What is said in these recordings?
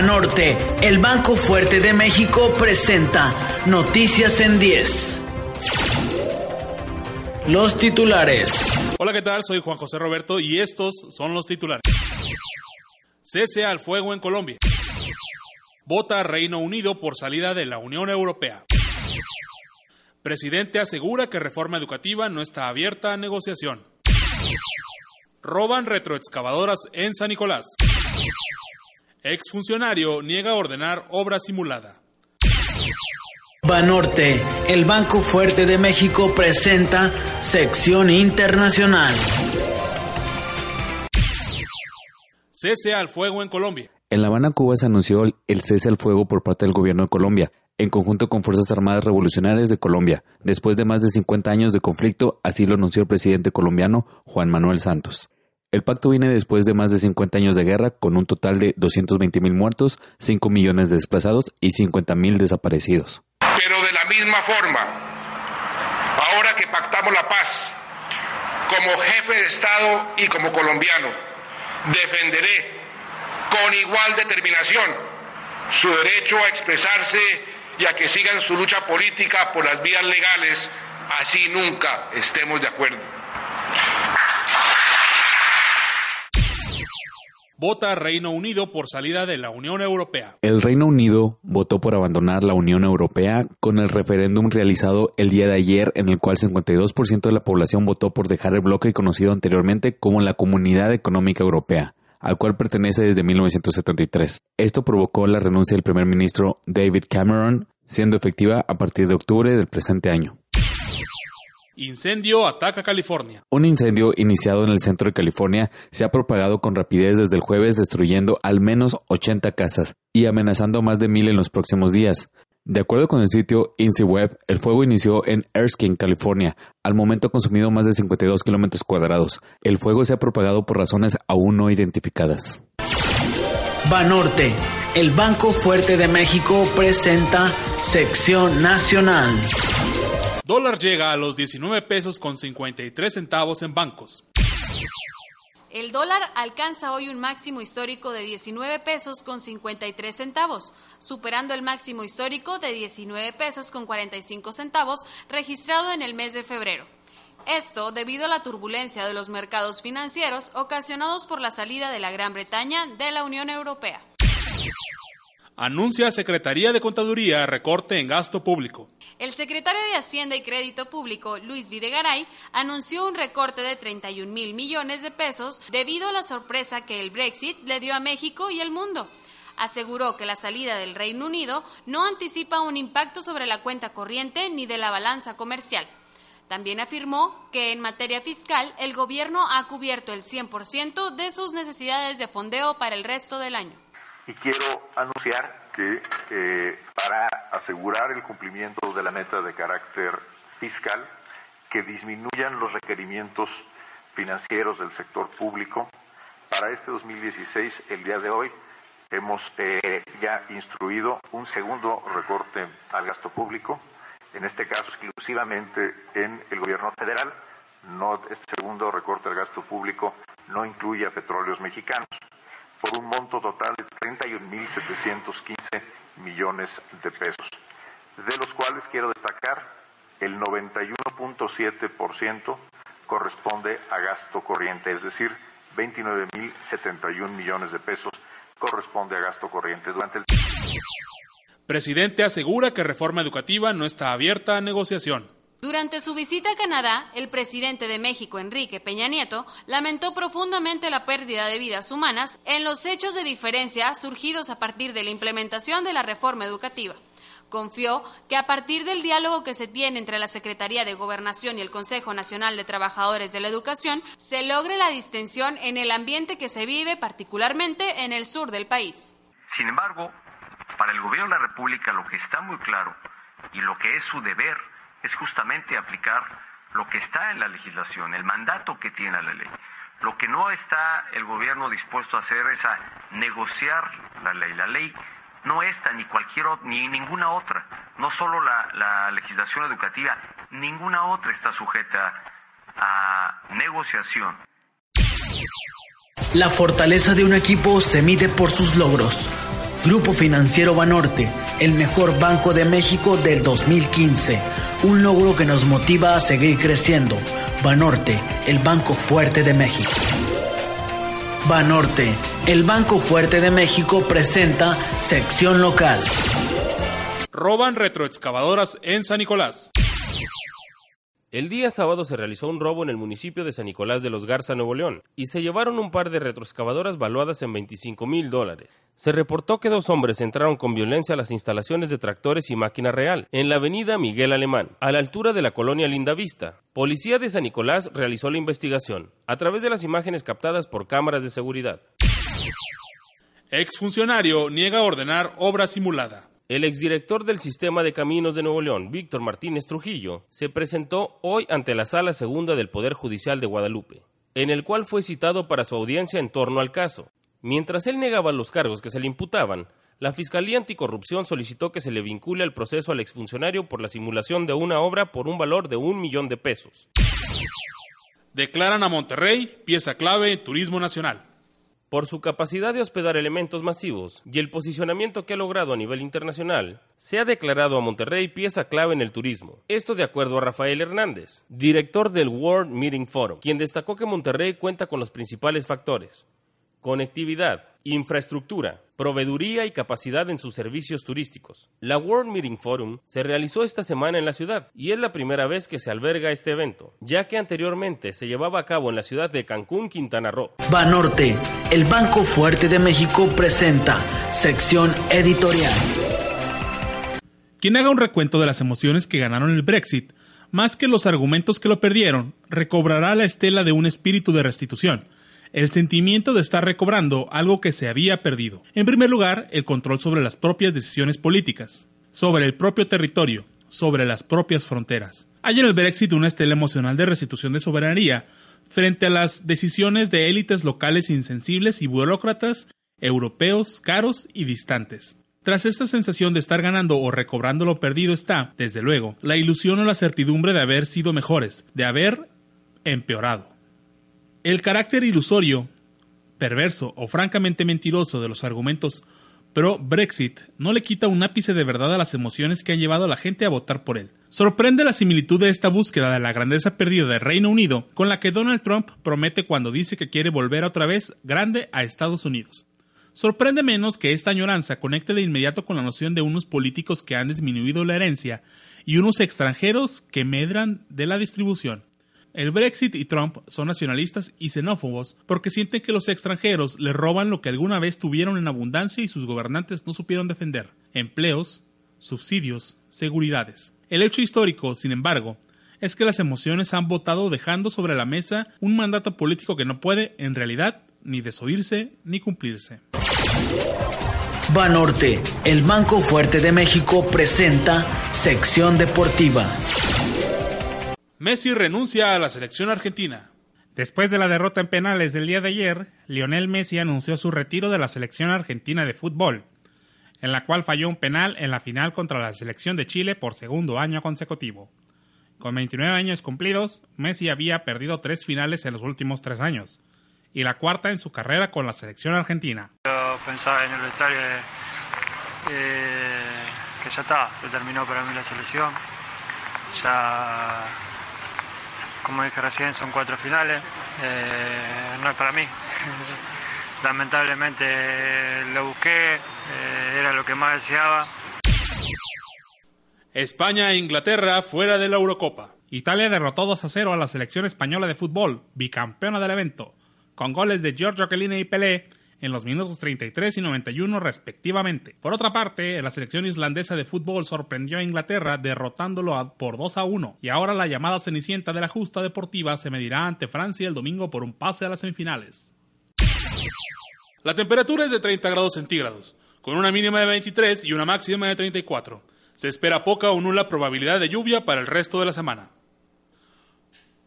Banorte, el Banco Fuerte de México presenta Noticias en 10. Los titulares. Hola, ¿qué tal? Soy Juan José Roberto y estos son los titulares. Cese al fuego en Colombia. Vota Reino Unido por salida de la Unión Europea. Presidente asegura que reforma educativa no está abierta a negociación. Roban retroexcavadoras en San Nicolás. Exfuncionario niega ordenar obra simulada. Banorte, el Banco Fuerte de México presenta Sección Internacional. Cese al fuego en Colombia. En La Habana, Cuba, se anunció el cese al fuego por parte del gobierno de Colombia, en conjunto con Fuerzas Armadas Revolucionarias de Colombia, después de más de 50 años de conflicto, así lo anunció el presidente colombiano Juan Manuel Santos. El pacto viene después de más de 50 años de guerra, con un total de 220 mil muertos, 5 millones de desplazados y 50 mil desaparecidos. Pero de la misma forma, ahora que pactamos la paz, como jefe de Estado y como colombiano, defenderé con igual determinación su derecho a expresarse y a que sigan su lucha política por las vías legales, así nunca estemos de acuerdo. Vota Reino Unido por salida de la Unión Europea. El Reino Unido votó por abandonar la Unión Europea con el referéndum realizado el día de ayer en el cual 52% de la población votó por dejar el bloque conocido anteriormente como la Comunidad Económica Europea al cual pertenece desde 1973. Esto provocó la renuncia del primer ministro David Cameron, siendo efectiva a partir de octubre del presente año. Incendio ataca California. Un incendio iniciado en el centro de California se ha propagado con rapidez desde el jueves destruyendo al menos 80 casas y amenazando más de mil en los próximos días. De acuerdo con el sitio INCIWeb, el fuego inició en Erskine, California. Al momento ha consumido más de 52 kilómetros cuadrados. El fuego se ha propagado por razones aún no identificadas. Banorte, el Banco Fuerte de México presenta Sección Nacional. Dólar llega a los 19 pesos con 53 centavos en bancos. El dólar alcanza hoy un máximo histórico de 19 pesos con 53 centavos, superando el máximo histórico de 19 pesos con 45 centavos registrado en el mes de febrero. Esto debido a la turbulencia de los mercados financieros ocasionados por la salida de la Gran Bretaña de la Unión Europea. Anuncia Secretaría de Contaduría recorte en gasto público. El secretario de Hacienda y Crédito Público, Luis Videgaray, anunció un recorte de 31 mil millones de pesos debido a la sorpresa que el Brexit le dio a México y el mundo. Aseguró que la salida del Reino Unido no anticipa un impacto sobre la cuenta corriente ni de la balanza comercial. También afirmó que en materia fiscal el gobierno ha cubierto el 100% de sus necesidades de fondeo para el resto del año y quiero anunciar que eh, para asegurar el cumplimiento de la meta de carácter fiscal, que disminuyan los requerimientos financieros del sector público. Para este 2016, el día de hoy, hemos eh, ya instruido un segundo recorte al gasto público, en este caso exclusivamente en el gobierno federal. No, este segundo recorte al gasto público no incluye a petróleos mexicanos por un monto total de 31.715 millones de pesos, de los cuales quiero destacar el 91.7% corresponde a gasto corriente, es decir, 29.071 millones de pesos corresponde a gasto corriente. Durante el Presidente asegura que reforma educativa no está abierta a negociación. Durante su visita a Canadá, el presidente de México, Enrique Peña Nieto, lamentó profundamente la pérdida de vidas humanas en los hechos de diferencia surgidos a partir de la implementación de la reforma educativa. Confió que a partir del diálogo que se tiene entre la Secretaría de Gobernación y el Consejo Nacional de Trabajadores de la Educación, se logre la distensión en el ambiente que se vive particularmente en el sur del país. Sin embargo, para el Gobierno de la República lo que está muy claro y lo que es su deber es justamente aplicar lo que está en la legislación, el mandato que tiene la ley. Lo que no está el gobierno dispuesto a hacer es a negociar la ley. La ley no esta ni cualquier ni ninguna otra, no solo la, la legislación educativa, ninguna otra está sujeta a negociación. La fortaleza de un equipo se mide por sus logros. Grupo Financiero Banorte, el mejor banco de México del 2015. Un logro que nos motiva a seguir creciendo. Banorte, el banco fuerte de México. Banorte, el banco fuerte de México presenta sección local. Roban retroexcavadoras en San Nicolás. El día sábado se realizó un robo en el municipio de San Nicolás de los Garza, Nuevo León, y se llevaron un par de retroexcavadoras valuadas en 25 mil dólares. Se reportó que dos hombres entraron con violencia a las instalaciones de tractores y máquina real, en la avenida Miguel Alemán, a la altura de la colonia Lindavista. Policía de San Nicolás realizó la investigación, a través de las imágenes captadas por cámaras de seguridad. Exfuncionario niega ordenar obra simulada. El exdirector del Sistema de Caminos de Nuevo León, Víctor Martínez Trujillo, se presentó hoy ante la Sala Segunda del Poder Judicial de Guadalupe, en el cual fue citado para su audiencia en torno al caso. Mientras él negaba los cargos que se le imputaban, la Fiscalía Anticorrupción solicitó que se le vincule al proceso al exfuncionario por la simulación de una obra por un valor de un millón de pesos. Declaran a Monterrey pieza clave en turismo nacional por su capacidad de hospedar elementos masivos y el posicionamiento que ha logrado a nivel internacional, se ha declarado a Monterrey pieza clave en el turismo. Esto de acuerdo a Rafael Hernández, director del World Meeting Forum, quien destacó que Monterrey cuenta con los principales factores conectividad, infraestructura, proveeduría y capacidad en sus servicios turísticos. La World Meeting Forum se realizó esta semana en la ciudad y es la primera vez que se alberga este evento, ya que anteriormente se llevaba a cabo en la ciudad de Cancún, Quintana Roo. Banorte, el Banco Fuerte de México presenta sección editorial. Quien haga un recuento de las emociones que ganaron el Brexit, más que los argumentos que lo perdieron, recobrará la estela de un espíritu de restitución el sentimiento de estar recobrando algo que se había perdido. En primer lugar, el control sobre las propias decisiones políticas, sobre el propio territorio, sobre las propias fronteras. Hay en el Brexit una estela emocional de restitución de soberanía frente a las decisiones de élites locales insensibles y burócratas europeos caros y distantes. Tras esta sensación de estar ganando o recobrando lo perdido está, desde luego, la ilusión o la certidumbre de haber sido mejores, de haber empeorado. El carácter ilusorio, perverso o francamente mentiroso de los argumentos pro Brexit no le quita un ápice de verdad a las emociones que han llevado a la gente a votar por él. Sorprende la similitud de esta búsqueda de la grandeza perdida del Reino Unido con la que Donald Trump promete cuando dice que quiere volver otra vez grande a Estados Unidos. Sorprende menos que esta añoranza conecte de inmediato con la noción de unos políticos que han disminuido la herencia y unos extranjeros que medran de la distribución. El Brexit y Trump son nacionalistas y xenófobos porque sienten que los extranjeros les roban lo que alguna vez tuvieron en abundancia y sus gobernantes no supieron defender. Empleos, subsidios, seguridades. El hecho histórico, sin embargo, es que las emociones han votado dejando sobre la mesa un mandato político que no puede, en realidad, ni desoírse ni cumplirse. Banorte, el Banco Fuerte de México presenta Sección Deportiva. Messi renuncia a la selección argentina. Después de la derrota en penales del día de ayer, Lionel Messi anunció su retiro de la selección argentina de fútbol, en la cual falló un penal en la final contra la selección de Chile por segundo año consecutivo. Con 29 años cumplidos, Messi había perdido tres finales en los últimos tres años, y la cuarta en su carrera con la selección argentina. Yo pensaba en el vestuario eh, que ya está, se terminó para mí la selección. Ya como dije recién, son cuatro finales. Eh, no es para mí. Lamentablemente lo busqué, eh, era lo que más deseaba. España e Inglaterra fuera de la Eurocopa. Italia derrotó 2 a 0 a la selección española de fútbol, bicampeona del evento, con goles de Giorgio Chiellini y Pelé en los minutos 33 y 91 respectivamente. Por otra parte, la selección islandesa de fútbol sorprendió a Inglaterra derrotándolo por 2 a 1 y ahora la llamada cenicienta de la justa deportiva se medirá ante Francia el domingo por un pase a las semifinales. La temperatura es de 30 grados centígrados, con una mínima de 23 y una máxima de 34. Se espera poca o nula probabilidad de lluvia para el resto de la semana.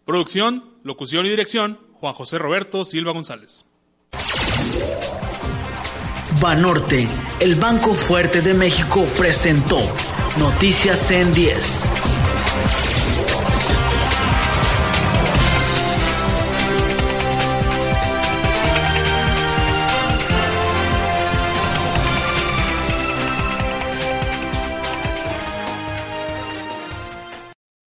Producción, locución y dirección, Juan José Roberto Silva González. Banorte, el Banco Fuerte de México presentó Noticias en 10.